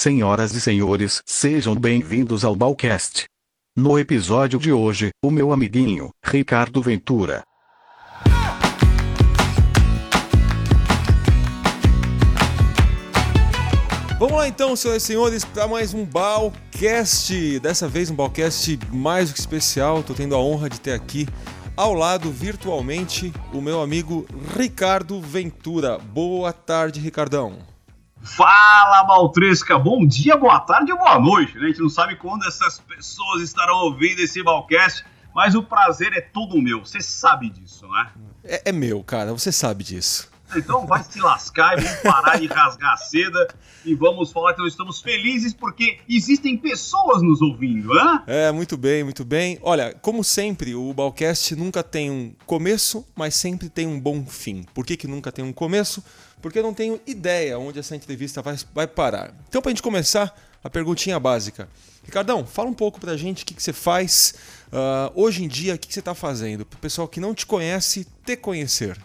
Senhoras e senhores, sejam bem-vindos ao Balcast. No episódio de hoje, o meu amiguinho, Ricardo Ventura. Vamos lá então, senhoras e senhores, para mais um Balcast. Dessa vez um Balcast mais do que especial. Tô tendo a honra de ter aqui ao lado, virtualmente, o meu amigo Ricardo Ventura. Boa tarde, Ricardão. Fala, Baltresca! Bom dia, boa tarde ou boa noite. Né? A gente não sabe quando essas pessoas estarão ouvindo esse Balcast, mas o prazer é todo meu. Você sabe disso, né? É, é meu, cara. Você sabe disso. Então vai se lascar e vamos parar de rasgar a seda e vamos falar que nós estamos felizes porque existem pessoas nos ouvindo, né? É, muito bem, muito bem. Olha, como sempre, o Balcast nunca tem um começo, mas sempre tem um bom fim. Por que, que nunca tem um começo? Porque eu não tenho ideia onde essa entrevista vai, vai parar. Então, para a gente começar, a perguntinha básica. Ricardão, fala um pouco pra gente o que, que você faz uh, hoje em dia, o que, que você está fazendo, para o pessoal que não te conhece te conhecer.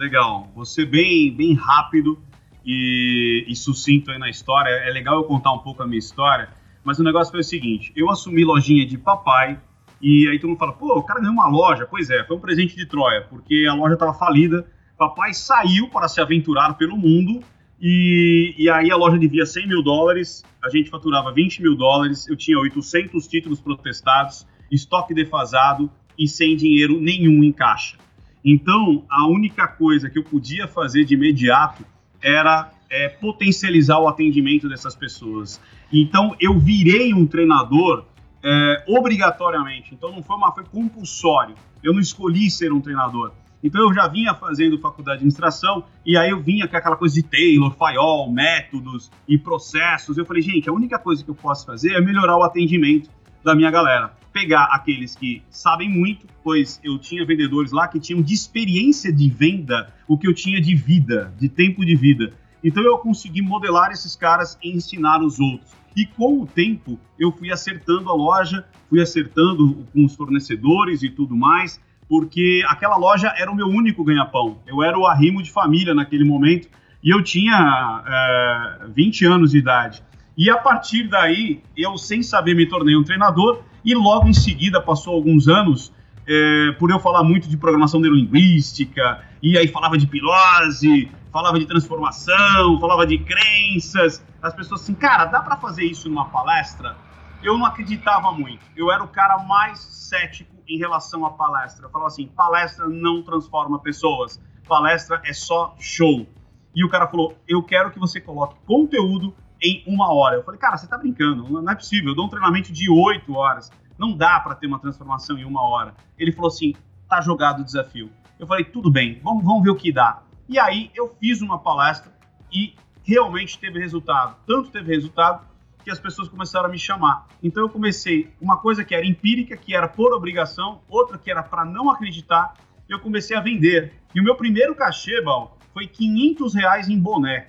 Legal, você bem, bem rápido e, e sucinto aí na história. É legal eu contar um pouco a minha história, mas o negócio foi o seguinte: eu assumi lojinha de papai e aí todo mundo fala, pô, o cara ganhou uma loja. Pois é, foi um presente de Troia, porque a loja estava falida. Papai saiu para se aventurar pelo mundo e, e aí a loja devia 100 mil dólares, a gente faturava 20 mil dólares, eu tinha 800 títulos protestados, estoque defasado e sem dinheiro nenhum em caixa. Então, a única coisa que eu podia fazer de imediato era é, potencializar o atendimento dessas pessoas. Então, eu virei um treinador é, obrigatoriamente. Então, não foi uma foi compulsório. Eu não escolhi ser um treinador. Então, eu já vinha fazendo faculdade de administração e aí eu vinha com aquela coisa de Taylor, Fayol, métodos e processos. Eu falei, gente, a única coisa que eu posso fazer é melhorar o atendimento da minha galera pegar aqueles que sabem muito, pois eu tinha vendedores lá que tinham de experiência de venda o que eu tinha de vida, de tempo de vida. Então eu consegui modelar esses caras e ensinar os outros. E com o tempo eu fui acertando a loja, fui acertando com os fornecedores e tudo mais, porque aquela loja era o meu único ganha-pão. Eu era o arrimo de família naquele momento e eu tinha é, eh, 20 anos de idade. E a partir daí, eu, sem saber, me tornei um treinador e logo em seguida, passou alguns anos, é, por eu falar muito de programação neurolinguística, e aí falava de pilose, falava de transformação, falava de crenças, as pessoas assim, cara, dá para fazer isso numa palestra? Eu não acreditava muito. Eu era o cara mais cético em relação à palestra. Eu falava assim, palestra não transforma pessoas. Palestra é só show. E o cara falou, eu quero que você coloque conteúdo em uma hora. Eu falei, cara, você tá brincando, não é possível. Eu dou um treinamento de oito horas. Não dá para ter uma transformação em uma hora. Ele falou assim, tá jogado o desafio. Eu falei, tudo bem, vamos, vamos ver o que dá. E aí eu fiz uma palestra e realmente teve resultado. Tanto teve resultado que as pessoas começaram a me chamar. Então eu comecei uma coisa que era empírica, que era por obrigação, outra que era para não acreditar. Eu comecei a vender. E o meu primeiro cachê, Bal, foi 500 reais em boné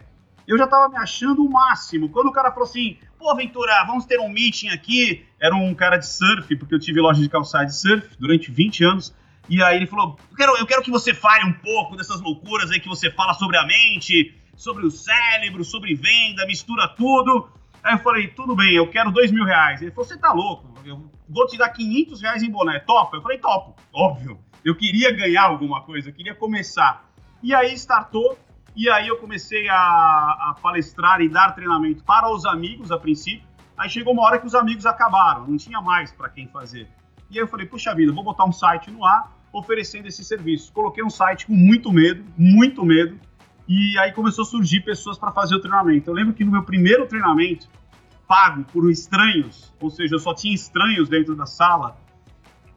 eu já tava me achando o máximo. Quando o cara falou assim, pô, Ventura, vamos ter um meeting aqui. Era um cara de surf, porque eu tive loja de calçado de surf durante 20 anos. E aí ele falou: eu quero, eu quero que você fale um pouco dessas loucuras aí que você fala sobre a mente, sobre o cérebro, sobre venda, mistura tudo. Aí eu falei: tudo bem, eu quero dois mil reais. Ele falou: você tá louco, eu vou te dar 500 reais em boné. Topa? Eu falei: topo, óbvio. Eu queria ganhar alguma coisa, eu queria começar. E aí startou e aí eu comecei a, a palestrar e dar treinamento para os amigos a princípio. Aí chegou uma hora que os amigos acabaram, não tinha mais para quem fazer. E aí eu falei, puxa vida, vou botar um site no ar oferecendo esse serviço. Coloquei um site com muito medo, muito medo, e aí começou a surgir pessoas para fazer o treinamento. Eu lembro que no meu primeiro treinamento, pago por estranhos, ou seja, eu só tinha estranhos dentro da sala,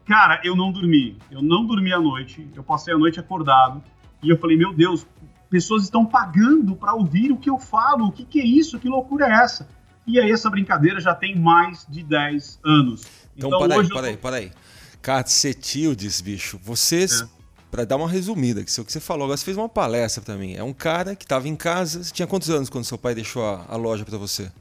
cara, eu não dormi. Eu não dormi à noite, eu passei a noite acordado, e eu falei, meu Deus, pessoas estão pagando para ouvir o que eu falo. O que, que é isso? Que loucura é essa? E aí essa brincadeira já tem mais de 10 anos. Então, então para aí, para aí, para aí. Cacetildes, bicho, vocês, é. para dar uma resumida, que o que você falou, agora você fez uma palestra para mim. É um cara que estava em casa, você tinha quantos anos quando seu pai deixou a, a loja para você?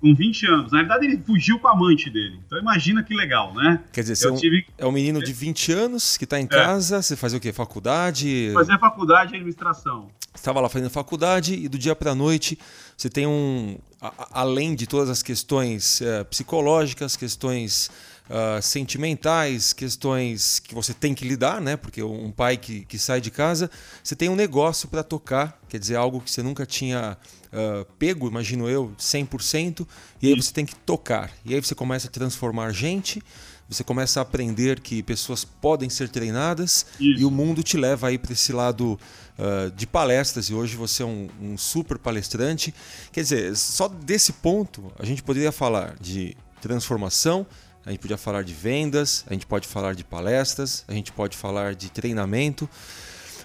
Com 20 anos. Na verdade, ele fugiu com a amante dele. Então imagina que legal, né? Quer dizer, você tive... é um menino de 20 anos que está em é. casa, você fazia o quê? Faculdade? Fazia faculdade e administração. Estava lá fazendo faculdade e do dia para a noite você tem um. A, além de todas as questões uh, psicológicas, questões uh, sentimentais, questões que você tem que lidar, né? Porque um pai que, que sai de casa, você tem um negócio para tocar, quer dizer, algo que você nunca tinha uh, pego, imagino eu, 100%, e aí você tem que tocar. E aí você começa a transformar gente, você começa a aprender que pessoas podem ser treinadas Isso. e o mundo te leva aí para esse lado uh, de palestras e hoje você é um, um, super palestrante. Quer dizer, só desse ponto a gente poderia falar de transformação, a gente podia falar de vendas, a gente pode falar de palestras, a gente pode falar de treinamento.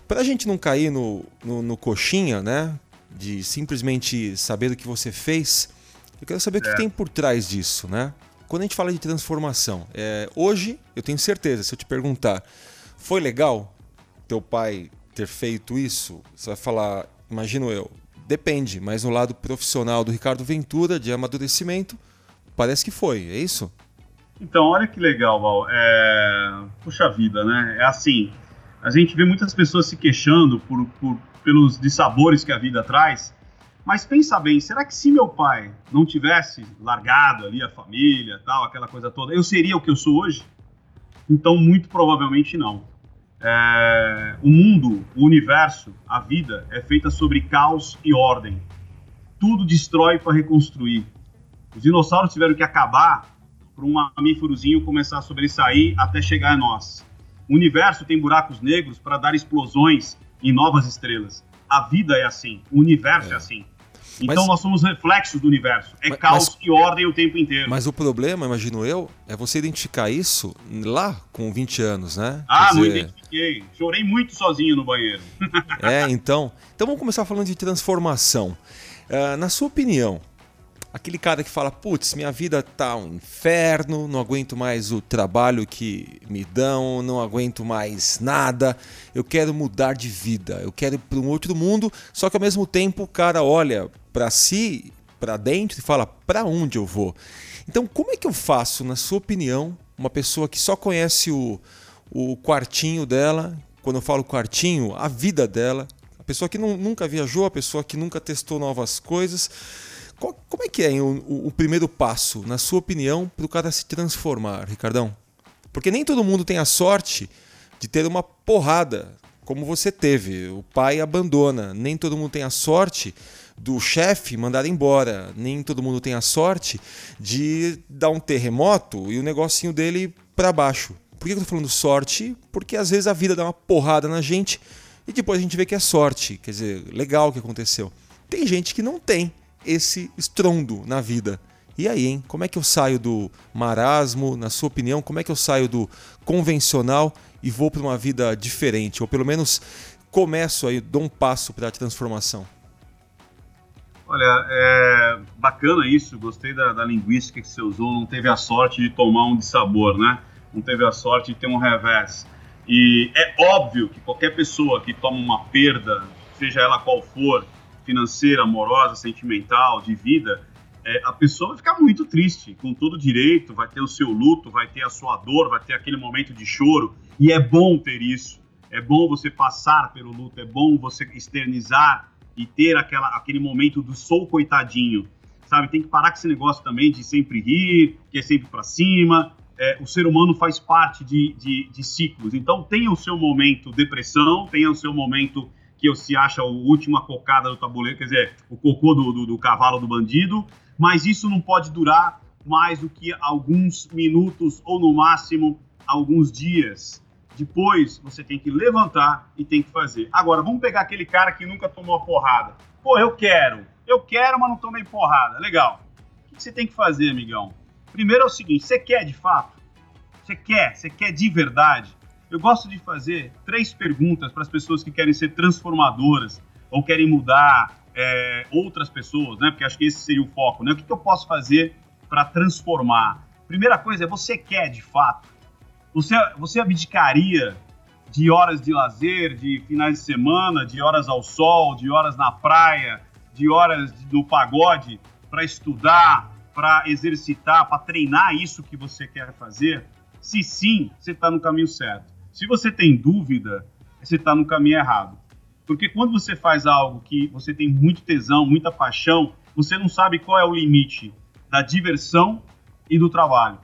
Para a gente não cair no, no, no coxinha, né? De simplesmente saber o que você fez, eu quero saber é. o que é. tem por trás disso, né? Quando a gente fala de transformação, é, hoje eu tenho certeza, se eu te perguntar, foi legal teu pai ter feito isso? Você vai falar, imagino eu, depende, mas no lado profissional do Ricardo Ventura, de amadurecimento, parece que foi, é isso? Então, olha que legal, Val. É... Puxa vida, né? É assim, a gente vê muitas pessoas se queixando por, por pelos dissabores que a vida traz. Mas pensa bem, será que se meu pai não tivesse largado ali a família, tal, aquela coisa toda, eu seria o que eu sou hoje? Então, muito provavelmente não. É, o mundo, o universo, a vida é feita sobre caos e ordem. Tudo destrói para reconstruir. Os dinossauros tiveram que acabar para um mamíferozinho começar a sobressair até chegar a nós. O universo tem buracos negros para dar explosões em novas estrelas. A vida é assim, o universo é, é assim. Então mas, nós somos reflexos do universo. É mas, caos mas, e ordem o tempo inteiro. Mas o problema, imagino eu, é você identificar isso lá com 20 anos, né? Ah, Quer não dizer... identifiquei. Chorei muito sozinho no banheiro. é, então. Então vamos começar falando de transformação. Uh, na sua opinião, aquele cara que fala: putz, minha vida tá um inferno, não aguento mais o trabalho que me dão, não aguento mais nada, eu quero mudar de vida, eu quero ir para um outro mundo. Só que ao mesmo tempo o cara olha para si, para dentro e fala: para onde eu vou? Então, como é que eu faço, na sua opinião, uma pessoa que só conhece o, o quartinho dela, quando eu falo quartinho, a vida dela, a pessoa que não, nunca viajou, a pessoa que nunca testou novas coisas qual, como é que é o, o, primeiro passo, na sua opinião, para o cara se transformar, Ricardão? Porque nem todo mundo tem a sorte de ter uma porrada como você teve. O pai abandona. Nem todo mundo tem a sorte do chefe mandar embora. Nem todo mundo tem a sorte de dar um terremoto e o negocinho dele para baixo. Por que eu tô falando sorte? Porque às vezes a vida dá uma porrada na gente e depois a gente vê que é sorte. Quer dizer, legal o que aconteceu. Tem gente que não tem esse estrondo na vida. E aí, hein? Como é que eu saio do marasmo, na sua opinião, como é que eu saio do convencional e vou para uma vida diferente? Ou pelo menos começo aí, dou um passo para a transformação? Olha, é bacana isso, gostei da, da, linguística que você usou, não teve a sorte de tomar um de sabor, né? Não teve a sorte de ter um revés. E é óbvio que qualquer pessoa que toma uma perda, seja ela qual for, financeira, amorosa, sentimental, de vida, é, a pessoa vai ficar muito triste, com todo direito, vai ter o seu luto, vai ter a sua dor, vai ter aquele momento de choro, e é bom ter isso. É bom você passar pelo luto, é bom você externizar e ter aquela, aquele momento do sou coitadinho, sabe? Tem que parar com esse negócio também de sempre rir, que é sempre para cima. É, o ser humano faz parte de, de, de ciclos, então tenha o seu momento depressão, tenha o seu momento que se acha o última cocada do tabuleiro, quer dizer, o cocô do, do, do cavalo do bandido, mas isso não pode durar mais do que alguns minutos ou no máximo alguns dias. Depois você tem que levantar e tem que fazer. Agora, vamos pegar aquele cara que nunca tomou a porrada. Pô, eu quero, eu quero, mas não tomei porrada. Legal. O que você tem que fazer, amigão? Primeiro é o seguinte: você quer de fato? Você quer? Você quer de verdade? Eu gosto de fazer três perguntas para as pessoas que querem ser transformadoras ou querem mudar é, outras pessoas, né? Porque acho que esse seria o foco, né? O que, que eu posso fazer para transformar? Primeira coisa é você quer de fato. Você, você abdicaria de horas de lazer, de finais de semana, de horas ao sol, de horas na praia, de horas no pagode para estudar, para exercitar, para treinar isso que você quer fazer? Se sim, você está no caminho certo. Se você tem dúvida, você está no caminho errado. Porque quando você faz algo que você tem muito tesão, muita paixão, você não sabe qual é o limite da diversão e do trabalho.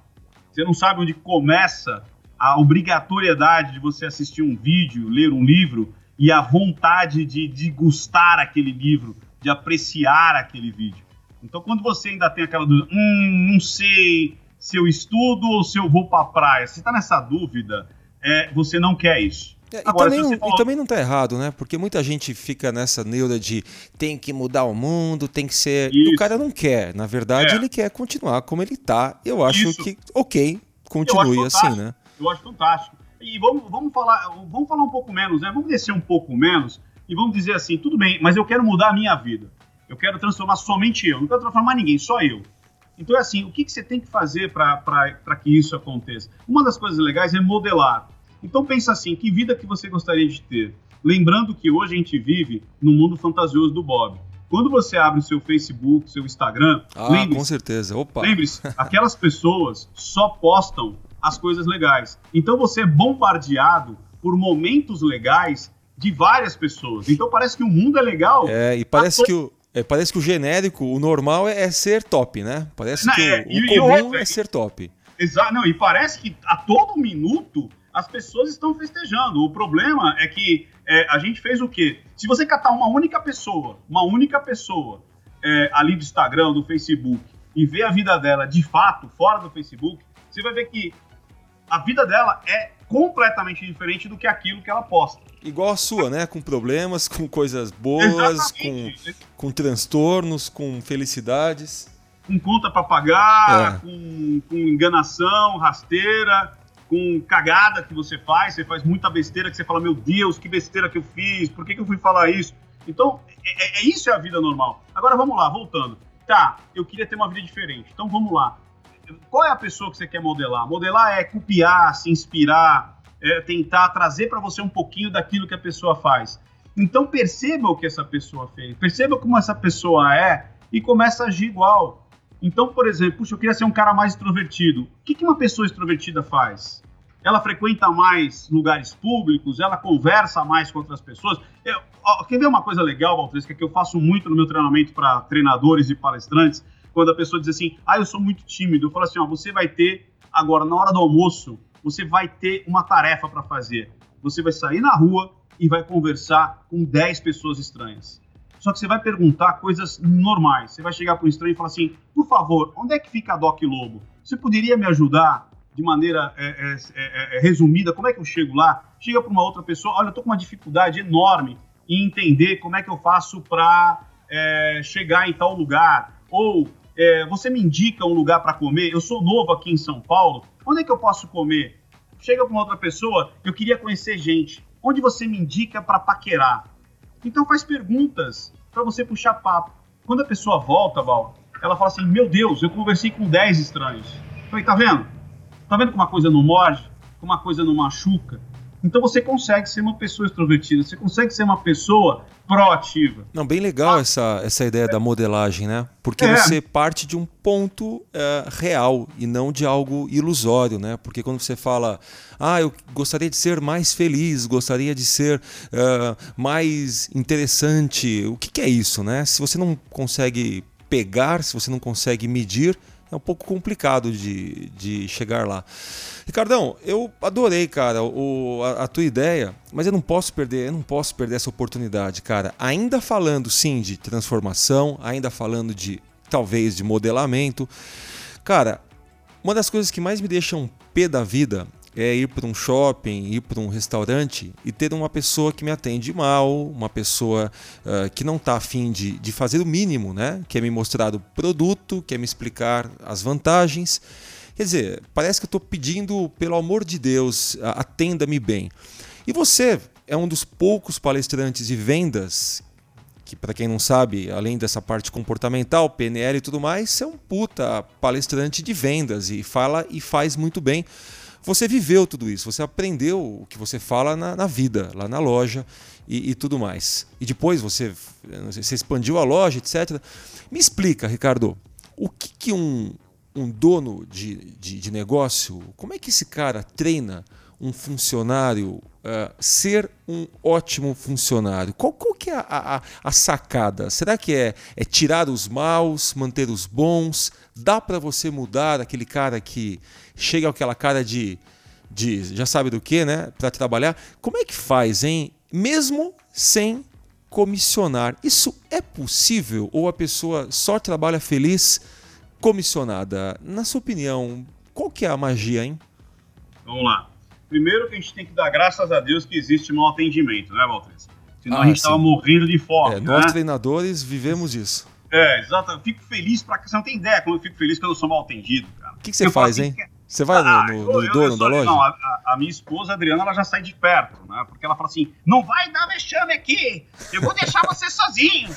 Você não sabe onde começa a obrigatoriedade de você assistir um vídeo, ler um livro e a vontade de, de gustar aquele livro, de apreciar aquele vídeo. Então, quando você ainda tem aquela dúvida, hum, não sei se eu estudo ou se eu vou para a praia, se está nessa dúvida, é, você não quer isso. É, Agora, e, também, falou... e também não está errado, né? Porque muita gente fica nessa neura de tem que mudar o mundo, tem que ser. Isso. E o cara não quer. Na verdade, é. ele quer continuar como ele está. Eu acho Isso. que, ok, continue assim, né? Eu acho fantástico. E vamos, vamos, falar, vamos falar um pouco menos, né? Vamos descer um pouco menos e vamos dizer assim: tudo bem, mas eu quero mudar a minha vida. Eu quero transformar somente eu, não quero transformar ninguém, só eu. Então é assim, o que, que você tem que fazer para que isso aconteça? Uma das coisas legais é modelar. Então pensa assim, que vida que você gostaria de ter? Lembrando que hoje a gente vive no mundo fantasioso do Bob. Quando você abre o seu Facebook, seu Instagram, ah, com certeza. Opa. Lembre-se, aquelas pessoas só postam as coisas legais. Então você é bombardeado por momentos legais de várias pessoas. Então parece que o mundo é legal. É, e parece que o é, parece que o genérico, o normal é, é ser top, né? Parece não, que é, o, o e, comum é ser top. Exato, não, e parece que a todo minuto as pessoas estão festejando. O problema é que é, a gente fez o quê? Se você catar uma única pessoa, uma única pessoa é, ali do Instagram, do Facebook, e ver a vida dela de fato fora do Facebook, você vai ver que a vida dela é completamente diferente do que aquilo que ela posta. Igual a sua, né? Com problemas, com coisas boas, com, com transtornos, com felicidades. Com conta para pagar, é. com, com enganação, rasteira, com cagada que você faz. Você faz muita besteira que você fala, meu Deus, que besteira que eu fiz, por que, que eu fui falar isso? Então, é, é, é isso é a vida normal. Agora vamos lá, voltando. Tá, eu queria ter uma vida diferente. Então vamos lá qual é a pessoa que você quer modelar? Modelar é copiar, se inspirar, é tentar trazer para você um pouquinho daquilo que a pessoa faz. Então perceba o que essa pessoa fez, perceba como essa pessoa é e começa a agir igual. Então, por exemplo, puxa, eu queria ser um cara mais extrovertido. O que, uma pessoa extrovertida faz? Ela frequenta mais lugares públicos, ela conversa mais com outras pessoas. Eu, quer ver uma coisa legal, Valtresca, que eu faço muito no meu treinamento para treinadores e palestrantes? Quando a pessoa diz assim, ah, eu sou muito tímido, eu falo assim, ó, você vai ter, agora, na hora do almoço, você vai ter uma tarefa para fazer. Você vai sair na rua e vai conversar com 10 pessoas estranhas. Só que você vai perguntar coisas normais. Você vai chegar para um estranho e falar assim, por favor, onde é que fica a Doc Lobo? Você poderia me ajudar de maneira é, é, é, resumida? Como é que eu chego lá? Chega para uma outra pessoa, olha, eu estou com uma dificuldade enorme em entender como é que eu faço para é, chegar em tal lugar. Ou é, você me indica um lugar para comer? Eu sou novo aqui em São Paulo. Onde é que eu posso comer? Chega para uma outra pessoa, eu queria conhecer gente. Onde você me indica para paquerar? Então faz perguntas para você puxar papo. Quando a pessoa volta, Val, ela fala assim: Meu Deus, eu conversei com 10 estranhos. Falei: Tá vendo? Tá vendo como uma coisa não morde? Como uma coisa não machuca? Então você consegue ser uma pessoa extrovertida, você consegue ser uma pessoa proativa. Não, bem legal ah, essa, essa ideia é. da modelagem, né? Porque é. você parte de um ponto é, real e não de algo ilusório, né? Porque quando você fala, ah, eu gostaria de ser mais feliz, gostaria de ser uh, mais interessante, o que, que é isso, né? Se você não consegue pegar, se você não consegue medir, é um pouco complicado de, de chegar lá. Ricardão, eu adorei, cara, o, a, a, tua ideia, mas eu não posso perder, eu não posso perder essa oportunidade, cara. Ainda falando sim de transformação, ainda falando de talvez de modelamento. Cara, uma das coisas que mais me deixam pé da vida é ir para um shopping, ir para um restaurante e ter uma pessoa que me atende mal, uma pessoa uh, que não está afim de, de fazer o mínimo, né? Quer me mostrar o produto, quer me explicar as vantagens. Quer dizer, parece que eu estou pedindo, pelo amor de Deus, atenda-me bem. E você é um dos poucos palestrantes de vendas que para quem não sabe, além dessa parte comportamental, PNL e tudo mais, é um puta palestrante de vendas e fala e faz muito bem você viveu tudo isso, você aprendeu o que você fala na, na vida, lá na loja e, e, tudo mais. E depois você, você expandiu a loja, etc. Me explica, Ricardo, o que, que um, um dono de, de, de negócio, como é que esse cara treina um funcionário uh, ser um ótimo funcionário? Qual, qual que é a, a, a, sacada? Será que é, é tirar os maus, manter os bons? Dá para você mudar aquele cara que chega aquela cara de, de já sabe do que, né? Para trabalhar? Como é que faz, hein? Mesmo sem comissionar. Isso é possível ou a pessoa só trabalha feliz comissionada? Na sua opinião, qual que é a magia, hein? Vamos lá. Primeiro que a gente tem que dar graças a Deus que existe mau atendimento, né, Valtres? Senão ah, a gente estava morrendo de fome. É, né? Nós treinadores vivemos isso. É, exato. Eu fico feliz pra. Você não tem ideia como eu fico feliz que eu não sou mal atendido, cara. O que, que você eu faz, hein? Que... Você vai ah, no, no, no eu, dono eu da loja? Não, a, a, minha esposa, a Adriana, ela já sai de perto, né? Porque ela fala assim: não vai dar vexame aqui, eu vou deixar você sozinho.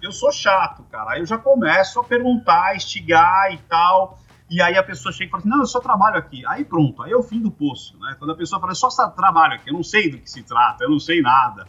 eu sou chato, cara. Aí eu já começo a perguntar, estigar e tal. E aí a pessoa chega e fala assim, não, eu só trabalho aqui. Aí pronto, aí é o fim do poço, né? Quando a pessoa fala, eu só trabalho aqui, eu não sei do que se trata, eu não sei nada.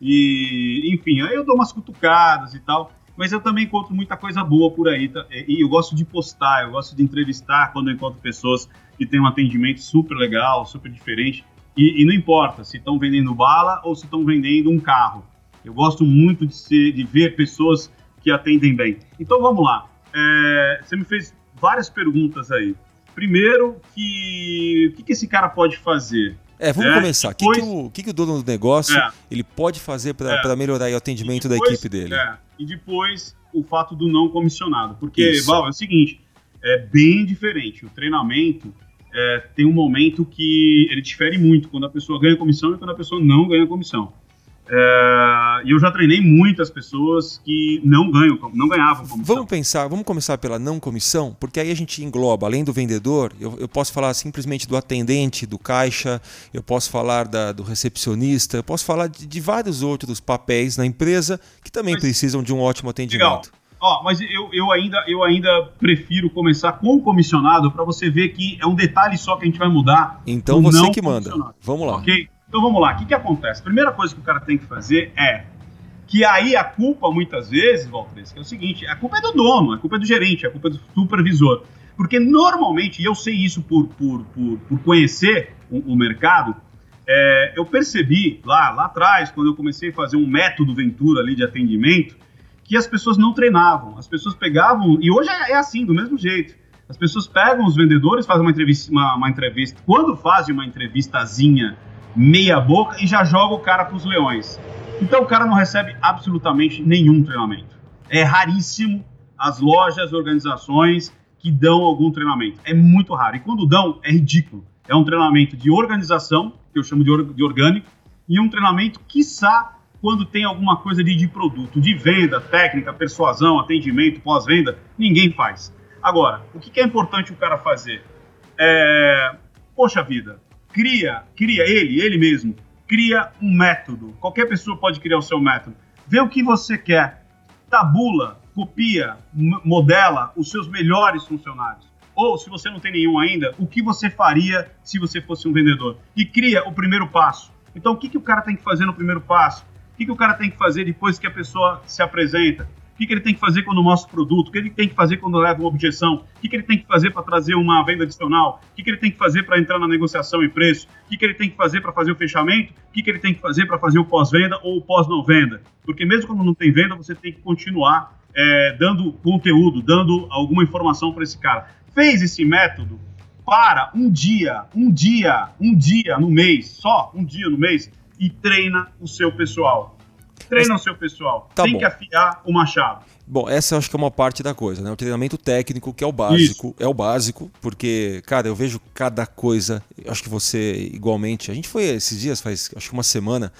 E, enfim, aí eu dou umas cutucadas e tal. Mas eu também encontro muita coisa boa por aí. E eu gosto de postar, eu gosto de entrevistar quando eu encontro pessoas que têm um atendimento super legal, super diferente. E, e não importa se estão vendendo bala ou se estão vendendo um carro. Eu gosto muito de, ser, de ver pessoas que atendem bem. Então vamos lá. É, você me fez várias perguntas aí. Primeiro, que o que, que esse cara pode fazer? É, vamos é, começar. O depois... que, que, o, que, que o dono do negócio é. ele pode fazer para é. melhorar o atendimento depois, da equipe dele? É. E depois o fato do não comissionado. Porque, Val, é o seguinte, é bem diferente. O treinamento é, tem um momento que ele difere muito quando a pessoa ganha comissão e quando a pessoa não ganha comissão. É, e eu já treinei muitas pessoas que não ganham, não ganhavam comissão. Vamos pensar, vamos começar pela não comissão, porque aí a gente engloba, além do vendedor, eu, eu posso falar simplesmente do atendente, do caixa, eu posso falar da, do recepcionista, eu posso falar de, de, vários outros papéis na empresa que também mas, precisam de um ótimo atendimento. Legal. Ó, mas eu, eu, ainda, eu ainda prefiro começar com o comissionado para você ver que é um detalhe só que a gente vai mudar. Então você que manda. Vamos lá. Ok? Então vamos lá, o que, que acontece? A primeira coisa que o cara tem que fazer é que aí a culpa, muitas vezes, Valtres, que é o seguinte, a culpa é do dono, a culpa é do gerente, a culpa é do supervisor. Porque normalmente, e eu sei isso por, por, por, por conhecer o, o mercado, é, eu percebi lá, lá atrás, quando eu comecei a fazer um método Ventura ali de atendimento, que as pessoas não treinavam, as pessoas pegavam, e hoje é, é assim, do mesmo jeito. As pessoas pegam os vendedores, fazem uma entrevista, uma, uma entrevista. Quando fazem uma entrevistazinha meia boca e já joga o cara para os leões. Então o cara não recebe absolutamente nenhum treinamento. É raríssimo as lojas, organizações que dão algum treinamento. É muito raro. E quando dão, é ridículo. É um treinamento de organização, que eu chamo de, or de orgânico, e um treinamento, quiçá, quando tem alguma coisa de, de produto, de venda, técnica, persuasão, atendimento, pós-venda, ninguém faz. Agora, o que, que é importante o cara fazer? É, poxa vida, cria, cria ele, ele mesmo, cria um método. Qualquer pessoa pode criar o seu método. Vê o que você quer, tabula, copia, modela os seus melhores funcionários. Ou, se você não tem nenhum ainda, o que você faria se você fosse um vendedor? E cria o primeiro passo. Então, o que, que o cara tem que fazer no primeiro passo? O que, que o cara tem que fazer depois que a pessoa se apresenta? Que, que ele tem que fazer quando mostra o produto? O que ele tem que fazer quando leva uma objeção? O que, que ele tem que fazer para trazer uma venda adicional? O que, que ele tem que fazer para entrar na negociação e preço? O que, que ele tem que fazer para fazer o fechamento? O que, que ele tem que fazer para fazer o pós-venda ou o pós-não venda? Porque mesmo quando não tem venda, você tem que continuar é, dando conteúdo, dando alguma informação para esse cara. Fez esse método? Para um dia, um dia, um dia no mês, só um dia no mês, e treina o seu pessoal treina o seu pessoal. Tá Tem bom. que afiar o machado. Bom, essa eu acho que é uma parte da coisa, né? O treinamento técnico, que é o básico, Isso. é o básico, porque, cara, eu vejo cada coisa, acho que você igualmente. A gente foi esses dias, faz acho que uma semana,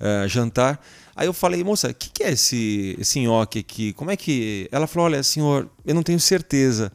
uh, jantar. Aí eu falei, moça, o que, que, é esse, esse nhoque aqui? Como é que. Ela falou, olha, senhor, eu não tenho certeza.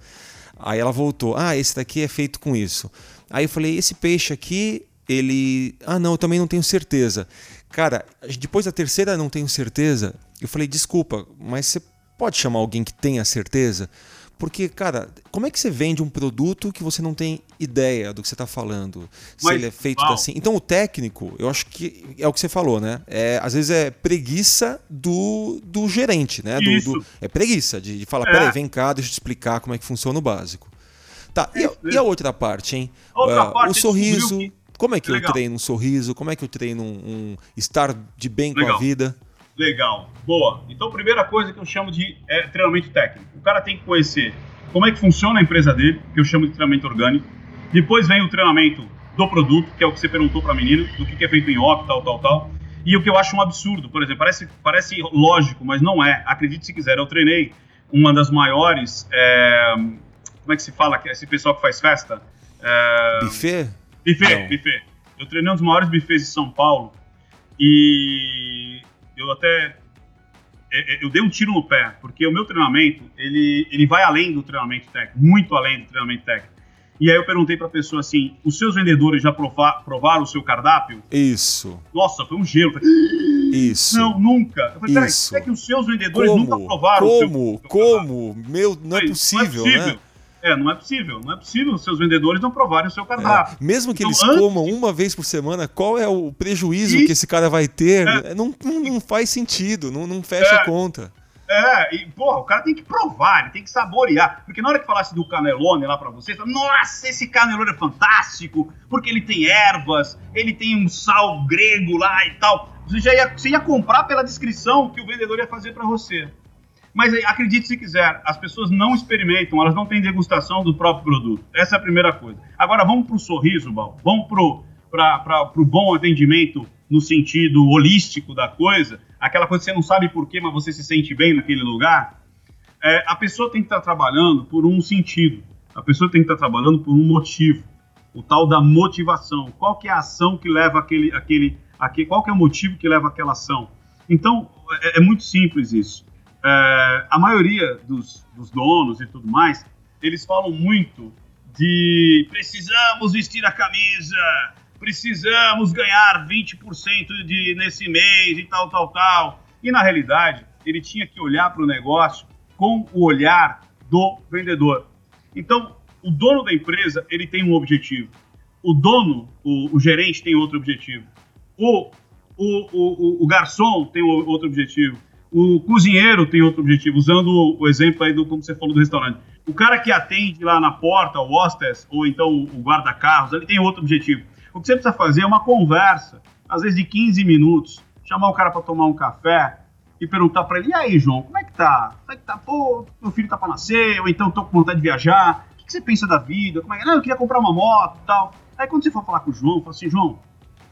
Aí ela voltou, ah, esse daqui é feito com isso. Aí eu falei, esse peixe aqui, ele. Ah, não, eu também não tenho certeza. Cara, depois da terceira não tenho certeza. Eu falei, desculpa, mas você pode chamar alguém que tenha certeza? Porque, cara, como é que você vende um produto que você não tem ideia do que você está falando? Se Mas, ele é feito uau. assim. Então, o técnico, eu acho que é o que você falou, né? É, às vezes é preguiça do, do gerente, né? Do- do- é preguiça de, de falar, É. peraí, vem cá, deixa eu te explicar como é que funciona o básico. Tá, e, a- Isso, e a outra parte, hein? Outra Ah, parte, o sorriso. que- Como é que eu Legal. treino um sorriso? Como é que eu treino um, um estar de bem com a Legal. vida? Legal, boa. Então, primeira coisa que eu chamo de é, treinamento técnico. O cara tem que conhecer como é que funciona a empresa dele, que eu chamo de treinamento orgânico. Depois vem o treinamento do produto, que é o que você perguntou para a menina, do que é feito em off, tal, tal, tal. E o que eu acho um absurdo, por exemplo, parece, parece lógico, mas não é. Acredite se quiser, eu treinei uma das maiores. é, como é que se fala? Esse pessoal que faz festa? É, Buffet? Buffet, Não. buffet. Eu treinei um dos maiores buffets de São Paulo e eu até é, é, eu dei um tiro no pé, porque o meu treinamento, ele, ele vai além do treinamento técnico, muito além do treinamento técnico. E aí eu perguntei pra pessoa assim, os seus vendedores já prova- provaram o seu cardápio? Isso. Nossa, foi um gelo. Falei, Isso. Não, nunca. Eu falei, peraí, é que os seus vendedores como? nunca provaram o seu como? seu cardápio? Como? Meu, não é possível, né? É, não é possível. Não é possível os seus vendedores não provarem o seu cardápio. É, Mesmo que Então, eles antes- comam uma vez por semana, qual é o prejuízo Isso. que esse cara vai ter? É. Não, não, não faz sentido, não, não fecha É. a conta. É, e, porra, o cara tem que provar, ele tem que saborear. Porque na hora que falasse do canelone lá pra vocês, nossa, esse canelone é fantástico, porque ele tem ervas, ele tem um sal grego lá e tal. Você já ia, você ia comprar pela descrição que o vendedor ia fazer pra você. Mas aí, acredite se quiser, as pessoas não experimentam, elas não têm degustação do próprio produto. Essa é a primeira coisa. Agora vamos pro sorriso, Bal. Vamos pra, pro bom atendimento no sentido holístico da coisa. Aquela coisa que você não sabe porquê, mas você se sente bem naquele lugar. É, a pessoa tem que estar trabalhando por um sentido. A pessoa tem que estar trabalhando por um motivo. O tal da motivação. Qual que é a ação que leva aquele, aquele, aquele qual que é o motivo que leva aquela ação? Então, é, é muito simples isso. É, a maioria dos, dos donos e tudo mais, eles falam muito de precisamos vestir a camisa, precisamos ganhar 20% de, nesse mês e tal, tal, tal. E na realidade, ele tinha que olhar para o negócio com o olhar do vendedor. Então, o dono da empresa, ele tem um objetivo. O dono, o, o gerente tem outro objetivo. O, o, o, o garçom tem outro objetivo. O cozinheiro tem outro objetivo, usando o, exemplo aí do como você falou do restaurante. O cara que atende lá na porta, o hostess, ou então o, guarda-carros, ele tem outro objetivo. O que você precisa fazer é uma conversa, às vezes de 15 minutos, chamar o cara para tomar um café e perguntar para ele: "E aí, João, como é que tá? Como é que tá? Pô, meu filho tá para nascer, ou então tô com vontade de viajar. O que, você pensa da vida? Como é que... Não, eu queria comprar uma moto, e tal". Aí quando você for falar com o João, fala assim: "João,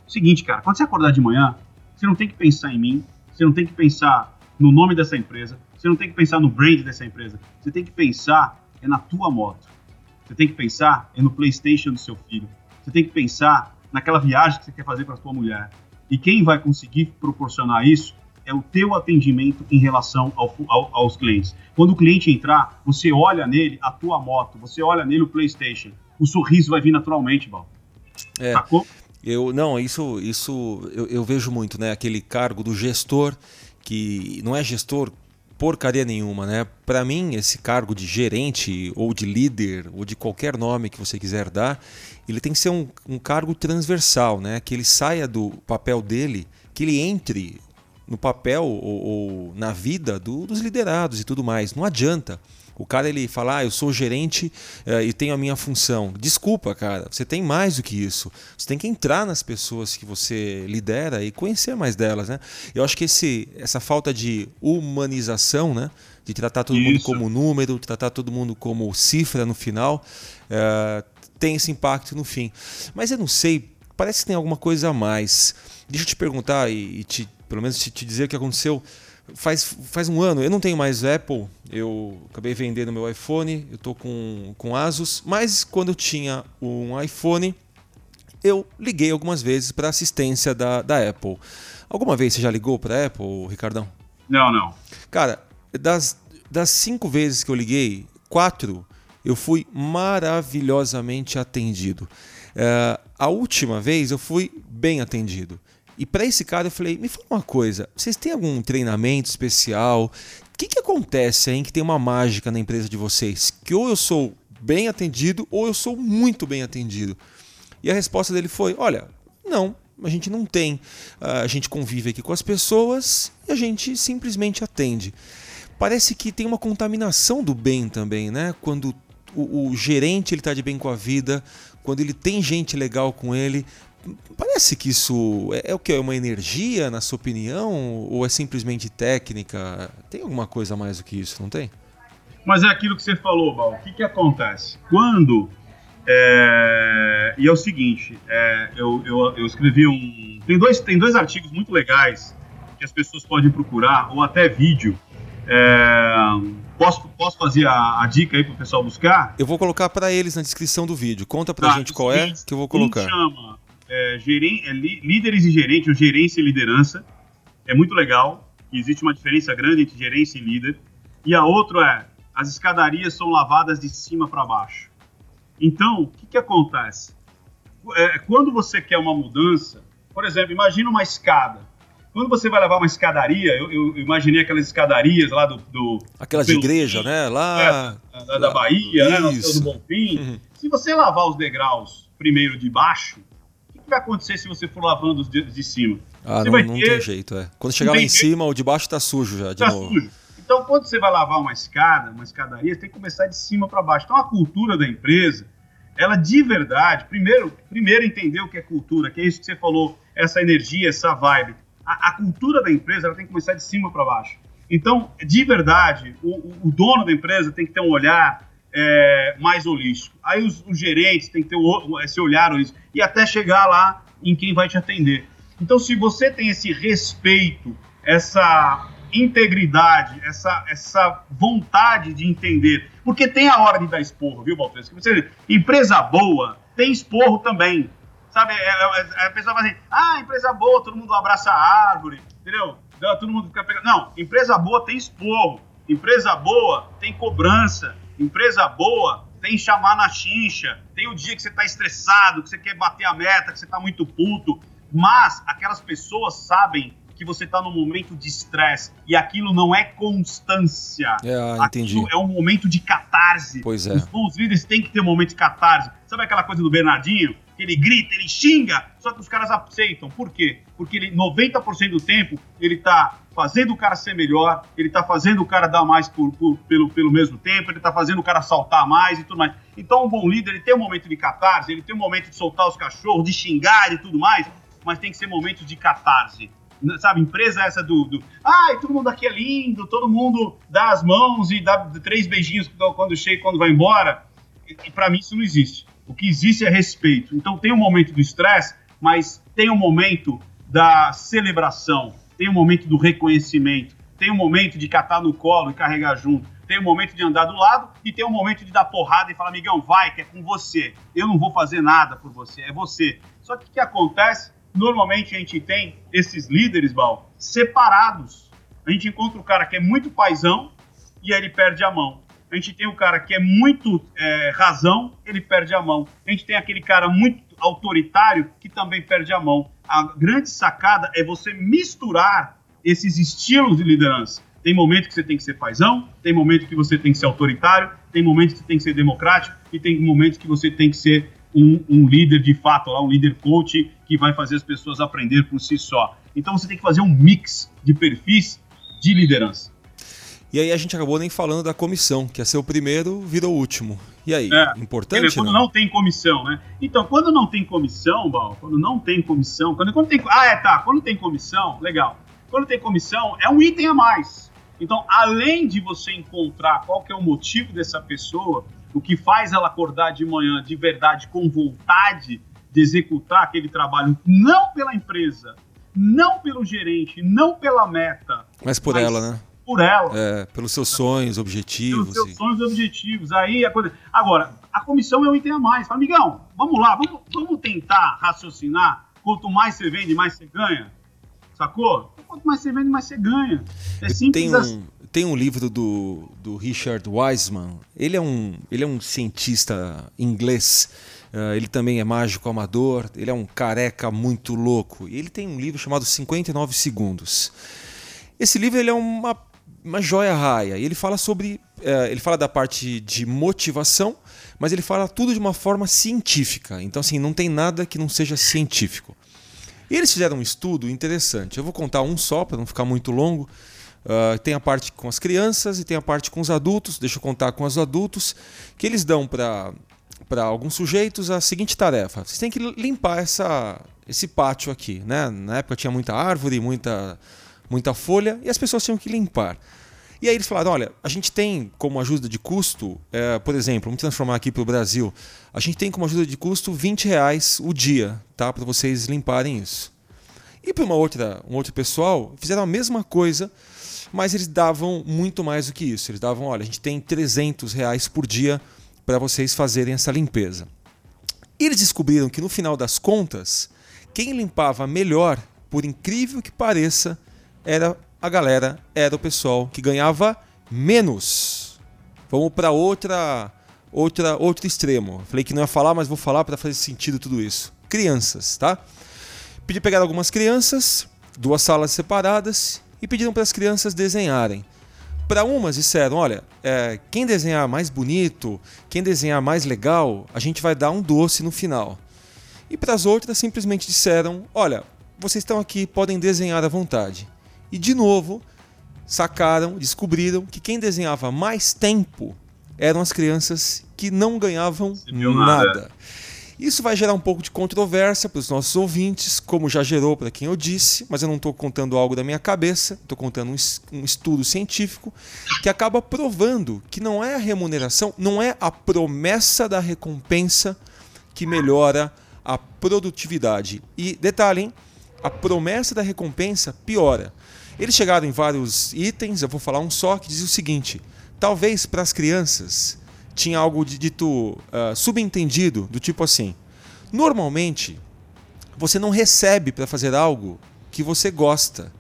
seguinte, cara, quando você acordar de manhã, você não tem que pensar em mim, você não tem que pensar no nome dessa empresa, você não tem que pensar no brand dessa empresa, você tem que pensar é na tua moto. Você tem que pensar é no PlayStation do seu filho. Você tem que pensar naquela viagem que você quer fazer para sua mulher. E quem vai conseguir proporcionar isso é o teu atendimento em relação ao ao- aos clientes. Quando o cliente entrar, você olha nele a tua moto, você olha nele o PlayStation. O sorriso vai vir naturalmente, Val. É. Sacou? Eu não, isso, isso eu, eu vejo muito, né? Aquele cargo do gestor que não é gestor porcaria nenhuma, né? Para mim, esse cargo de gerente ou de líder ou de qualquer nome que você quiser dar, ele tem que ser um, um cargo transversal, né? Que ele saia do papel dele, que ele entre no papel ou, ou na vida do- dos liderados e tudo mais. Não adianta. O cara ele fala, ah, eu sou gerente eh, e tenho a minha função. Desculpa, cara, você tem mais do que isso. Você tem que entrar nas pessoas que você lidera e conhecer mais delas, né? Eu acho que esse, essa falta de humanização, né? De tratar todo mundo Isso. como número, de tratar todo mundo como cifra no final, eh, tem esse impacto no fim. Mas eu não sei, parece que tem alguma coisa a mais. Deixa eu te perguntar e, e te, pelo menos te, te dizer o que aconteceu. Faz, faz um ano, eu não tenho mais Apple, eu acabei vendendo meu iPhone, eu tô com, com Asus, mas quando eu tinha um iPhone, eu liguei algumas vezes para assistência da, da Apple. Alguma vez você já ligou para Apple, Ricardão? Não, não. Cara, das, das cinco vezes que eu liguei, quatro eu fui maravilhosamente atendido. Eh, a última vez eu fui bem atendido. E para esse cara eu falei: me fala uma coisa, vocês têm algum treinamento especial? o que, que acontece aí que tem uma mágica na empresa de vocês? Que ou eu sou bem atendido ou eu sou muito bem atendido. E a resposta dele foi: olha, não, a gente não tem. A gente convive aqui com as pessoas e a gente simplesmente atende. Parece que tem uma contaminação do bem também, né? Quando o, o gerente ele está de bem com a vida, quando ele tem gente legal com ele. Parece que isso é, é o que? É uma energia, na sua opinião? Ou é simplesmente técnica? Tem alguma coisa mais do que isso, não tem? Mas é aquilo que você falou, Val. O que, que acontece? Quando. É... E é o seguinte: é... Eu, eu, eu escrevi um. Tem dois, tem dois artigos muito legais que as pessoas podem procurar, ou até vídeo. É... Posso, posso fazer a, a dica aí para o pessoal buscar? Eu vou colocar para eles na descrição do vídeo. Conta para a tá, gente qual é que eu vou colocar. Um chama é, geren... é, Líderes e Gerentes, ou Gerência e Liderança. É muito legal. Existe uma diferença grande entre gerência e líder. E a outra é as escadarias são lavadas de cima para baixo. Então, o que, que acontece? É, quando você quer uma mudança, por exemplo, imagina uma escada. Quando você vai levar uma escadaria, eu, eu imaginei aquelas escadarias lá do. do aquelas de igreja, né? Lá. É, da, da Bahia, né? Do Bonfim. Uhum. Se você lavar os degraus primeiro de baixo, que vai acontecer se você for lavando os de, de cima? Ah, você não, não ter... tem jeito, é. Quando chegar lá em cima, o de baixo tá sujo já, de tá novo. Sujo. Então, quando você vai lavar uma escada, uma escadaria, você tem que começar de cima para baixo. Então, a cultura da empresa, ela de verdade, primeiro, primeiro entender o que é cultura, que é isso que você falou, essa energia, essa vibe. A, a cultura da empresa, ela tem que começar de cima para baixo. Então, de verdade, o, o, dono da empresa tem que ter um olhar é, mais holístico. Aí os, os, gerentes têm que ter esse olhar holístico. E até chegar lá em quem vai te atender. Então, se você tem esse respeito, essa integridade, essa, essa vontade de entender. Porque tem a hora de dar esporro, viu, Baltesco? Você, empresa boa tem esporro também. Sabe, é, é, é, a pessoa fala assim, ah, empresa boa, todo mundo abraça a árvore, entendeu? Todo mundo fica pegando. Não, empresa boa tem esporro, empresa boa tem cobrança, empresa boa tem chamar na chincha, tem o dia que você está estressado, que você quer bater a meta, que você está muito puto, mas aquelas pessoas sabem que você está num momento de estresse e aquilo não é constância. É, entendi. Aquilo é um momento de catarse. Pois é. Os bons líderes têm que ter um momento de catarse. Sabe aquela coisa do Bernardinho? Ele grita, ele xinga, só que os caras aceitam. Por quê? Porque ele, 90% do tempo ele está fazendo o cara ser melhor, ele está fazendo o cara dar mais por, por, pelo, pelo mesmo tempo, ele está fazendo o cara saltar mais e tudo mais. Então, um bom líder, ele tem um momento de catarse, ele tem um momento de soltar os cachorros, de xingar e tudo mais, mas tem que ser momento de catarse sabe, empresa essa do, do ai, todo mundo aqui é lindo, todo mundo dá as mãos e dá três beijinhos quando chega quando vai embora. E, e para mim isso não existe. O que existe é respeito. Então tem um momento do estresse, mas tem um momento da celebração, tem um momento do reconhecimento, tem um momento de catar no colo e carregar junto, tem um momento de andar do lado e tem um momento de dar porrada e falar, amigão, vai, que é com você. Eu não vou fazer nada por você, é você. Só que o que acontece? normalmente a gente tem esses líderes, Val, separados. A gente encontra o cara que é muito paisão e aí ele perde a mão. A gente tem o cara que é muito é, razão, ele perde a mão. A gente tem aquele cara muito autoritário que também perde a mão. A grande sacada é você misturar esses estilos de liderança. Tem momento que você tem que ser paisão, tem momento que você tem que ser autoritário, tem momento que você tem que ser democrático e tem momentos que você tem que ser um, um líder de fato, um líder coach que vai fazer as pessoas aprender por si só. Então você tem que fazer um mix de perfis de liderança. E aí a gente acabou nem falando da comissão, que é ser o primeiro, vira o último. E aí, é, importante? Quando não? não tem comissão, né? Então, quando não tem comissão, Bal, quando não tem comissão, quando, quando tem. Ah, é, tá. Quando tem comissão, legal. Quando tem comissão, é um item a mais. Então, além de você encontrar qual que é o motivo dessa pessoa, o que faz ela acordar de manhã de verdade com vontade de executar aquele trabalho, não pela empresa, não pelo gerente, não pela meta, mas por mas ela, né? Por ela. É, pelos seus sonhos, objetivos. Pelos seus e... sonhos e objetivos. Aí a coisa. Agora, a comissão é um item a mais. Fala, amigão, vamos lá, vamos, vamos tentar raciocinar. Quanto mais você vende, mais você ganha. Sacou? Quanto mais você vende, mais você ganha. É simples tem um, assim. Tem um livro do, do Richard Wiseman. Ele é um, ele é um cientista inglês. Uh, ele também é mágico amador. Ele é um careca muito louco. E ele tem um livro chamado 59 Segundos. Esse livro ele é uma uma joia raia. E ele fala sobre. É, ele fala da parte de motivação, mas ele fala tudo de uma forma científica. Então, assim, não tem nada que não seja científico. E eles fizeram um estudo interessante. Eu vou contar um só, para não ficar muito longo. Uh, tem a parte com as crianças e tem a parte com os adultos. Deixa eu contar com os adultos, que eles dão para para alguns sujeitos a seguinte tarefa: vocês têm que limpar essa, esse pátio aqui, né? Na época tinha muita árvore, muita muita folha e as pessoas tinham que limpar. E aí eles falaram: olha, a gente tem como ajuda de custo, é, por exemplo, vamos transformar aqui para o Brasil, a gente tem como ajuda de custo 20 reais o dia, tá? Para vocês limparem isso. E para uma outra, um outro pessoal, fizeram a mesma coisa, mas eles davam muito mais do que isso. Eles davam: olha, a gente tem 300 reais por dia para vocês fazerem essa limpeza. E eles descobriram que no final das contas, quem limpava melhor, por incrível que pareça, era a galera, era o pessoal que ganhava menos. Vamos para outra, outra, outro extremo. Falei que não ia falar, mas vou falar para fazer sentido tudo isso. Crianças, tá? Pedi pegar algumas crianças, duas salas separadas e pediram para as crianças desenharem. Para umas disseram, olha, é, quem desenhar mais bonito, quem desenhar mais legal, a gente vai dar um doce no final. E para as outras simplesmente disseram, olha, vocês estão aqui, podem desenhar à vontade. E de novo, sacaram, descobriram que quem desenhava mais tempo eram as crianças que não ganhavam nada. nada. Isso vai gerar um pouco de controvérsia para os nossos ouvintes, como já gerou para quem eu disse, mas eu não estou contando algo da minha cabeça, estou contando um, um estudo científico que acaba provando que não é a remuneração, não é a promessa da recompensa que melhora a produtividade. E detalhe, a promessa da recompensa piora. Eles chegaram em vários itens, eu vou falar um só, que diz o seguinte: talvez para as crianças tinha algo dito uh, subentendido, do tipo assim: normalmente você não recebe para fazer algo que você gosta.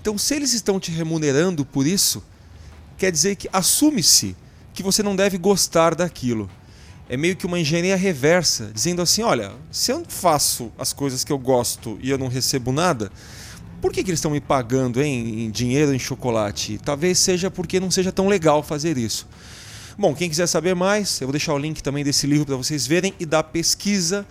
Então, se eles estão te remunerando por isso, quer dizer que assume-se que você não deve gostar daquilo. É meio que uma engenharia reversa, dizendo assim: olha, se eu faço as coisas que eu gosto e eu não recebo nada, por que, que eles estão me pagando hein, em dinheiro em chocolate? Talvez seja porque não seja tão legal fazer isso. Bom, quem quiser saber mais, eu vou deixar o link também desse livro para vocês verem e da pesquisa.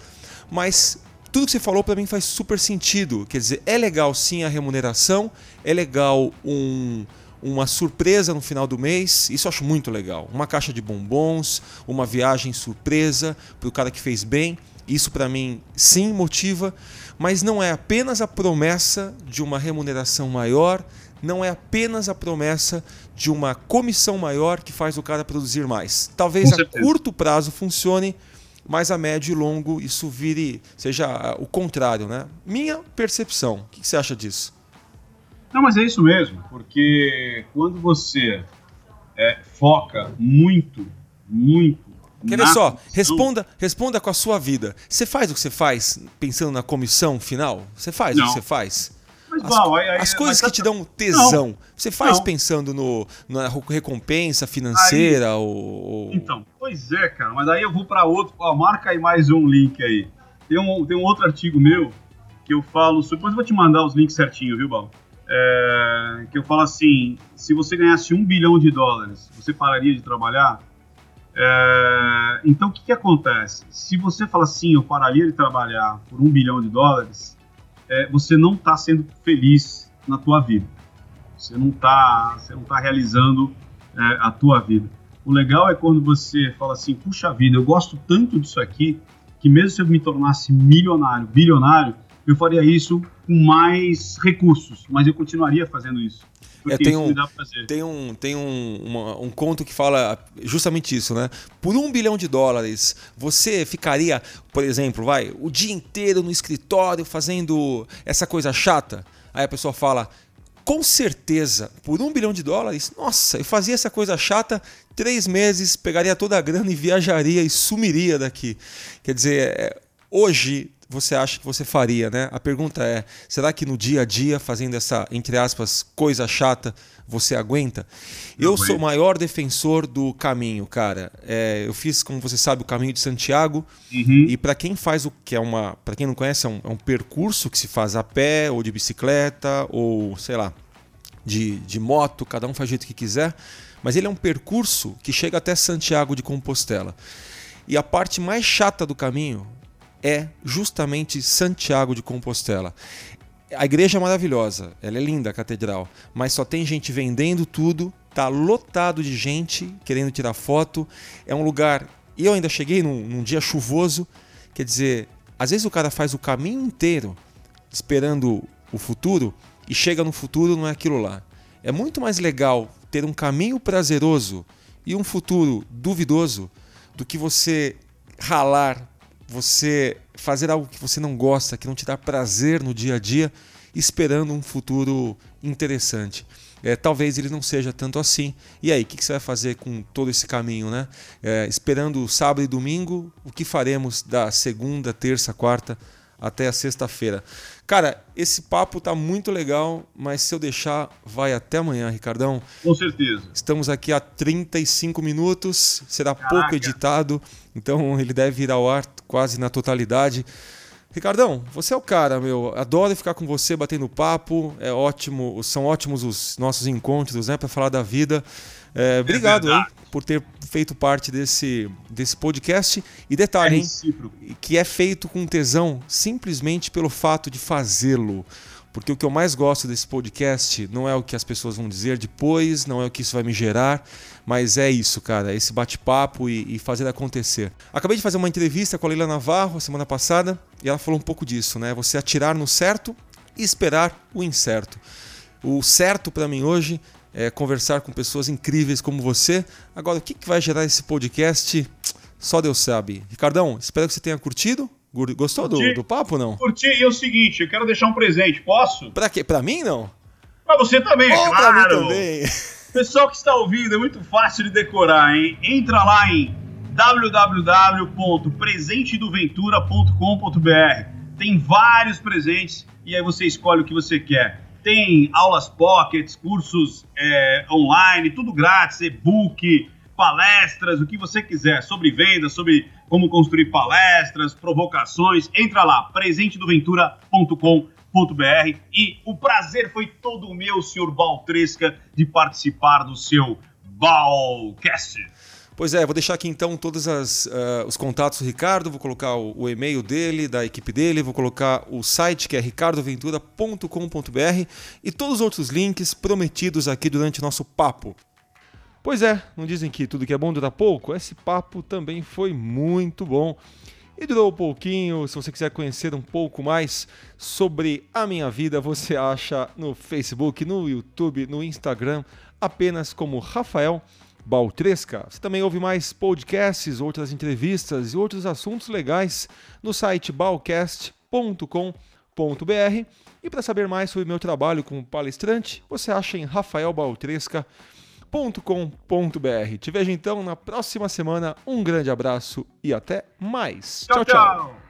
Mas tudo que você falou para mim faz super sentido. Quer dizer, é legal sim a remuneração, é legal um, uma surpresa no final do mês, isso eu acho muito legal. Uma caixa de bombons, uma viagem surpresa para o cara que fez bem, isso para mim sim motiva mas não é apenas a promessa de uma remuneração maior, não é apenas a promessa de uma comissão maior que faz o cara produzir mais. Talvez a curto prazo funcione, mas a médio e longo isso vire, seja o contrário, né? Minha percepção. O que você acha disso? Não, mas é isso mesmo, porque quando você é, foca muito, muito Quer ver só? Responda, responda com a sua vida. Você faz o que você faz pensando na comissão final? Você faz não. o que você faz? Mas, as, bom, aí, as coisas que te dão tesão, não. você faz não. pensando no, na recompensa financeira aí, ou, ou, Então, pois é, cara, mas aí eu vou para outro. Ó, marca aí mais um link aí. Tem um, tem um outro artigo meu que eu falo sobre. Depois eu vou te mandar os links certinho, viu, Bal? É, que eu falo assim: se você ganhasse um bilhão de dólares, você pararia de trabalhar? É, então, o que, que, acontece? Se você fala assim, eu pararia de trabalhar por um bilhão de dólares, é, você não está sendo feliz na tua vida. Você não está tá realizando é, a tua vida. O legal é quando você fala assim, puxa vida, eu gosto tanto disso aqui, que mesmo se eu me tornasse milionário, bilionário, eu faria isso com mais recursos, mas eu continuaria fazendo isso. É, tem um, tem um, tem um, uma, um conto que fala justamente isso, né? Por um bilhão de dólares, você ficaria, por exemplo, vai, o dia inteiro no escritório fazendo essa coisa chata? Aí a pessoa fala, com certeza, por um bilhão de dólares, nossa, eu fazia essa coisa chata três meses, pegaria toda a grana e viajaria e sumiria daqui. Quer dizer, é, hoje você acha que você faria, né? A pergunta é: será que no dia a dia, fazendo essa, entre aspas, coisa chata, você aguenta? Eu sou o maior defensor do caminho, cara. É, eu fiz, como você sabe, o caminho de Santiago. Uhum. E para quem faz o que é uma. para quem não conhece, é um, é um percurso que se faz a pé, ou de bicicleta, ou sei lá, de, de moto, cada um faz o jeito que quiser, mas ele é um percurso que chega até Santiago de Compostela. E a parte mais chata do caminho é justamente Santiago de Compostela. A igreja é maravilhosa, ela é linda a catedral, mas só tem gente vendendo tudo, tá lotado de gente querendo tirar foto. É um lugar. Eu ainda cheguei num, num dia chuvoso, quer dizer, às vezes o cara faz o caminho inteiro esperando o futuro e chega no futuro não é aquilo lá. É muito mais legal ter um caminho prazeroso e um futuro duvidoso do que você ralar, você fazer algo que você não gosta, que não te dá prazer no dia a dia, esperando um futuro interessante. É, talvez ele não seja tanto assim. E aí, o que, que, você vai fazer com todo esse caminho, né? É, esperando sábado e domingo, o que faremos da segunda, terça, quarta até a sexta-feira. Cara, esse papo tá muito legal, mas se eu deixar, vai até amanhã, Ricardão. Com certeza. Estamos aqui há 35 minutos, será Caraca. pouco editado, então ele deve ir ao ar quase na totalidade. Ricardão, você é o cara, meu. Adoro ficar com você batendo papo. É ótimo, são ótimos os nossos encontros, né, para falar da vida. É, é obrigado é por ter feito parte desse, desse podcast. E detalhe, é hein, que é feito com tesão simplesmente pelo fato de fazê-lo. Porque o que eu mais gosto desse podcast não é o que as pessoas vão dizer depois, não é o que isso vai me gerar, mas é isso, cara, esse bate-papo e, e, fazer acontecer. Acabei de fazer uma entrevista com a Leila Navarro semana passada e ela falou um pouco disso, né? Você atirar no certo e esperar o incerto. O certo para mim hoje é, conversar com pessoas incríveis como você. Agora, o que, que vai gerar esse podcast? Só Deus sabe. Ricardão, espero que você tenha curtido. Gostou do, do papo não? Curti. E é o seguinte, eu quero deixar um presente, posso? Pra quê? Pra mim, não? Pra você também, oh, claro. Pra mim também. Pessoal que está ouvindo, é muito fácil de decorar, hein? Entra lá em www.presentedoventura.com.br. Tem vários presentes e aí você escolhe o que você quer tem aulas pockets, cursos é, online, tudo grátis, e-book, palestras, o que você quiser, sobre vendas, sobre como construir palestras, provocações. Entra lá, presentedoventura.com.br e o prazer foi todo meu, senhor Baltresca, de participar do seu Balcast. Pois é, vou deixar aqui então todos as, uh, os contatos do Ricardo, vou colocar o, o, e-mail dele, da equipe dele, vou colocar o site que é ricardoventura.com.br e todos os outros links prometidos aqui durante nosso papo. Pois é, não dizem que tudo que é bom dura pouco? Esse papo também foi muito bom. E durou um pouquinho. Se você quiser conhecer um pouco mais sobre a minha vida, você acha no Facebook, no YouTube, no Instagram, apenas como Rafael Baltresca. Você também ouve mais podcasts, outras entrevistas e outros assuntos legais no site balcast.com.br. E para saber mais sobre meu trabalho como palestrante, você acha em rafaelbaltresca.com.br. Te vejo então na próxima semana. Um grande abraço e até mais. tchau. tchau. tchau.